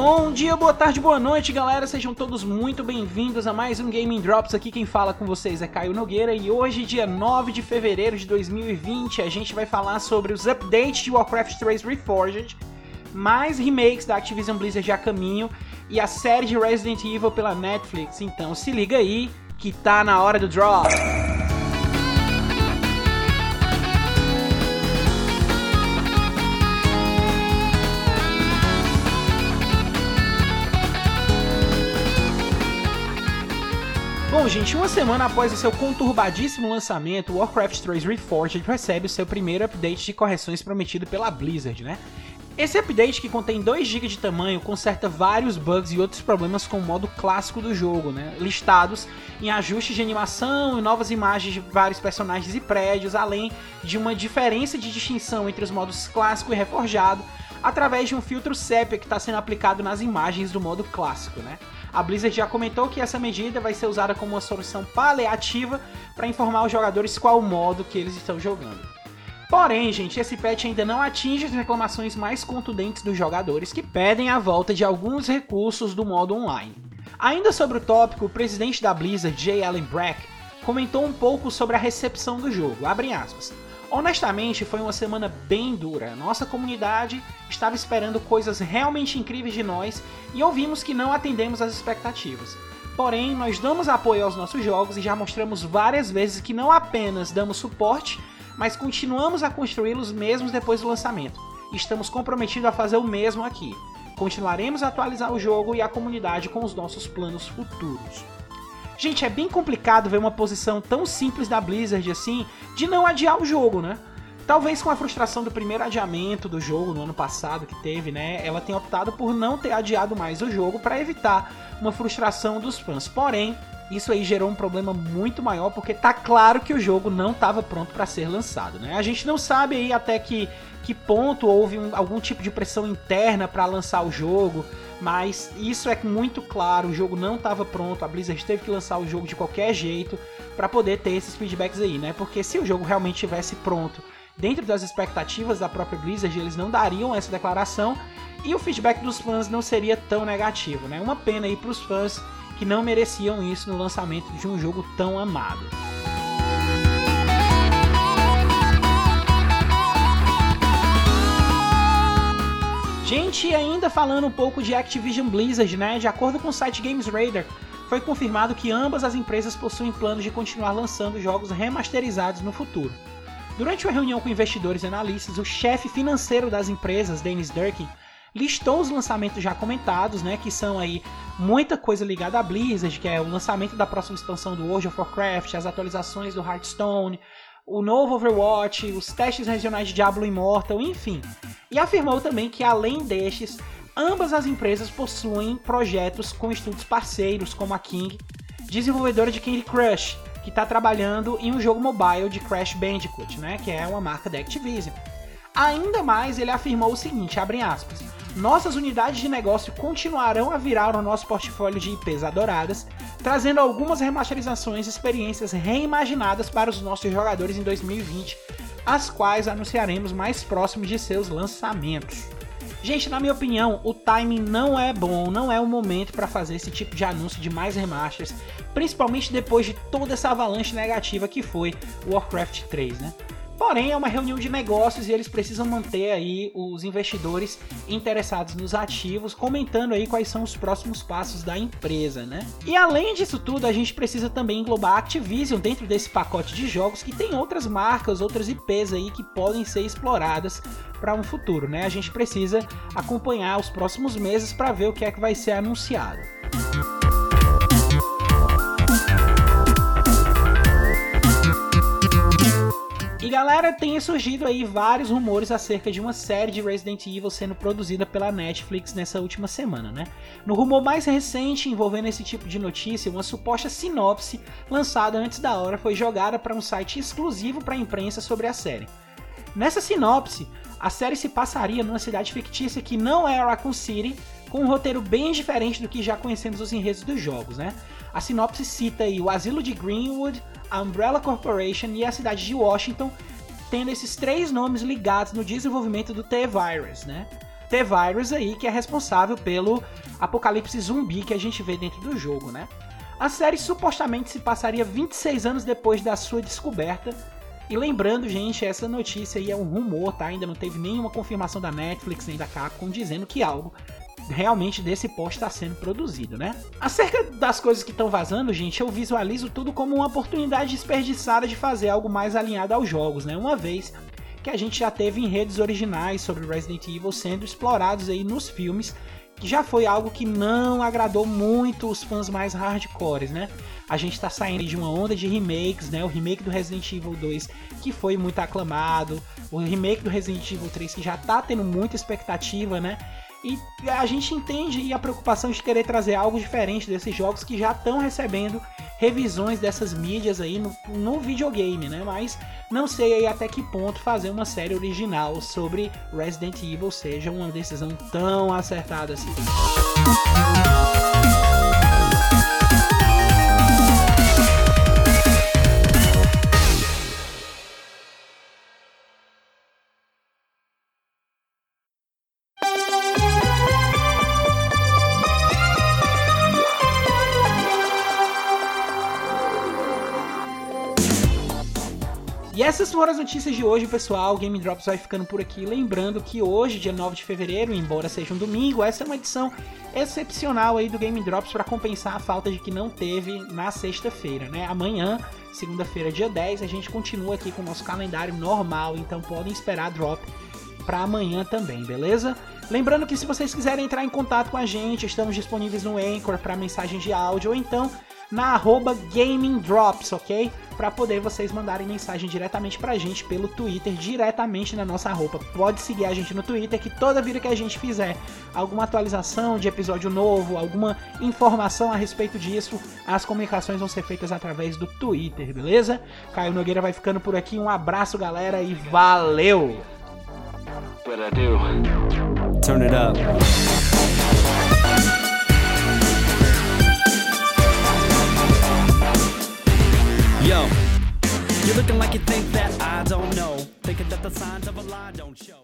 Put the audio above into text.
Bom dia, boa tarde, boa noite, galera. Sejam todos muito bem-vindos a mais um Gaming Drops. Aqui quem fala com vocês é Caio Nogueira e hoje, dia 9 de fevereiro de 2020, a gente vai falar sobre os updates de Warcraft 3 Reforged, mais remakes da Activision Blizzard a caminho e a série de Resident Evil pela Netflix. Então, se liga aí que tá na hora do drop. Bom, gente, uma semana após o seu conturbadíssimo lançamento, Warcraft 3 Reforged recebe o seu primeiro update de correções prometido pela Blizzard, né? Esse update, que contém 2 GB de tamanho, conserta vários bugs e outros problemas com o modo clássico do jogo, né? listados em ajustes de animação e novas imagens de vários personagens e prédios, além de uma diferença de distinção entre os modos clássico e reforjado, através de um filtro sépia que está sendo aplicado nas imagens do modo clássico. Né? A Blizzard já comentou que essa medida vai ser usada como uma solução paliativa para informar os jogadores qual modo que eles estão jogando. Porém, gente, esse patch ainda não atinge as reclamações mais contundentes dos jogadores que pedem a volta de alguns recursos do modo online. Ainda sobre o tópico, o presidente da Blizzard, Jay Allen Brack, comentou um pouco sobre a recepção do jogo. Honestamente, foi uma semana bem dura. Nossa comunidade estava esperando coisas realmente incríveis de nós e ouvimos que não atendemos às expectativas. Porém, nós damos apoio aos nossos jogos e já mostramos várias vezes que não apenas damos suporte, mas continuamos a construí-los mesmo depois do lançamento. Estamos comprometidos a fazer o mesmo aqui. Continuaremos a atualizar o jogo e a comunidade com os nossos planos futuros. Gente, é bem complicado ver uma posição tão simples da Blizzard assim de não adiar o jogo, né? Talvez com a frustração do primeiro adiamento do jogo no ano passado que teve, né? Ela tenha optado por não ter adiado mais o jogo para evitar uma frustração dos fãs. Porém, isso aí gerou um problema muito maior porque tá claro que o jogo não estava pronto para ser lançado, né? A gente não sabe aí até que, que ponto houve um, algum tipo de pressão interna para lançar o jogo, mas isso é muito claro, o jogo não estava pronto, a Blizzard teve que lançar o jogo de qualquer jeito para poder ter esses feedbacks aí, né? Porque se o jogo realmente estivesse pronto, dentro das expectativas da própria Blizzard, eles não dariam essa declaração e o feedback dos fãs não seria tão negativo, né? Uma pena aí para os fãs que não mereciam isso no lançamento de um jogo tão amado. Gente, ainda falando um pouco de Activision Blizzard, né? De acordo com o site Games Radar, foi confirmado que ambas as empresas possuem planos de continuar lançando jogos remasterizados no futuro. Durante uma reunião com investidores e analistas, o chefe financeiro das empresas, Dennis Durkin, listou os lançamentos já comentados, né, que são aí muita coisa ligada à Blizzard, que é o lançamento da próxima expansão do World of Warcraft, as atualizações do Hearthstone, o novo Overwatch, os testes regionais de Diablo Immortal, enfim. E afirmou também que além destes, ambas as empresas possuem projetos com estúdios parceiros, como a King, desenvolvedora de Candy Crush, que está trabalhando em um jogo mobile de Crash Bandicoot, né, que é uma marca da Activision. Ainda mais, ele afirmou o seguinte, aspas, nossas unidades de negócio continuarão a virar o nosso portfólio de IPs adoradas, trazendo algumas remasterizações e experiências reimaginadas para os nossos jogadores em 2020, as quais anunciaremos mais próximo de seus lançamentos. Gente, na minha opinião, o timing não é bom, não é o momento para fazer esse tipo de anúncio de mais remasters, principalmente depois de toda essa avalanche negativa que foi Warcraft 3, né? Porém, é uma reunião de negócios e eles precisam manter aí os investidores interessados nos ativos, comentando aí quais são os próximos passos da empresa, né? E além disso tudo, a gente precisa também englobar a Activision dentro desse pacote de jogos que tem outras marcas, outras IPs aí que podem ser exploradas para um futuro, né? A gente precisa acompanhar os próximos meses para ver o que é que vai ser anunciado. E galera, tem surgido aí vários rumores acerca de uma série de Resident Evil sendo produzida pela Netflix nessa última semana, né? No rumor mais recente envolvendo esse tipo de notícia, uma suposta sinopse lançada antes da hora foi jogada para um site exclusivo para a imprensa sobre a série. Nessa sinopse, a série se passaria numa cidade fictícia que não é Raccoon City, com um roteiro bem diferente do que já conhecemos os enredos dos jogos, né? A sinopse cita o asilo de Greenwood, a Umbrella Corporation e a cidade de Washington, tendo esses três nomes ligados no desenvolvimento do T-Virus, né? T-Virus aí, que é responsável pelo apocalipse zumbi que a gente vê dentro do jogo, né? A série supostamente se passaria 26 anos depois da sua descoberta. E lembrando, gente, essa notícia aí é um rumor, tá? Ainda não teve nenhuma confirmação da Netflix nem da Capcom dizendo que algo realmente desse post está sendo produzido, né? Acerca das coisas que estão vazando, gente, eu visualizo tudo como uma oportunidade desperdiçada de fazer algo mais alinhado aos jogos, né? Uma vez que a gente já teve em redes originais sobre Resident Evil sendo explorados aí nos filmes, já foi algo que não agradou muito os fãs mais hardcores, né? A gente está saindo de uma onda de remakes, né? O remake do Resident Evil 2 que foi muito aclamado, o remake do Resident Evil 3 que já tá tendo muita expectativa, né? E a gente entende a preocupação de querer trazer algo diferente desses jogos que já estão recebendo revisões dessas mídias aí no, no, videogame, né? Mas não sei até que ponto fazer uma série original sobre Resident Evil seja uma decisão tão acertada assim. Essas foram as notícias de hoje, pessoal. O Game Drops vai ficando por aqui. Lembrando que hoje, dia 9 de fevereiro, embora seja um domingo, essa é uma edição excepcional aí do Game Drops para compensar a falta de que não teve na sexta-feira, né? Amanhã, segunda-feira, dia 10, a gente continua aqui com o nosso calendário normal, então podem esperar drop para amanhã também, beleza? Lembrando que se vocês quiserem entrar em contato com a gente, estamos disponíveis no Anchor para mensagens de áudio ou então na arroba Gaming Drops, ok? Para poder vocês mandarem mensagem diretamente pra gente pelo Twitter, diretamente na nossa roupa. Pode seguir a gente no Twitter, que toda vida que a gente fizer alguma atualização de episódio novo, alguma informação a respeito disso, as comunicações vão ser feitas através do Twitter, beleza? Caio Nogueira vai ficando por aqui. Um abraço, galera, e valeu! Turn it up. You're looking like you think that I don't know. Thinking that the signs of a lie don't show.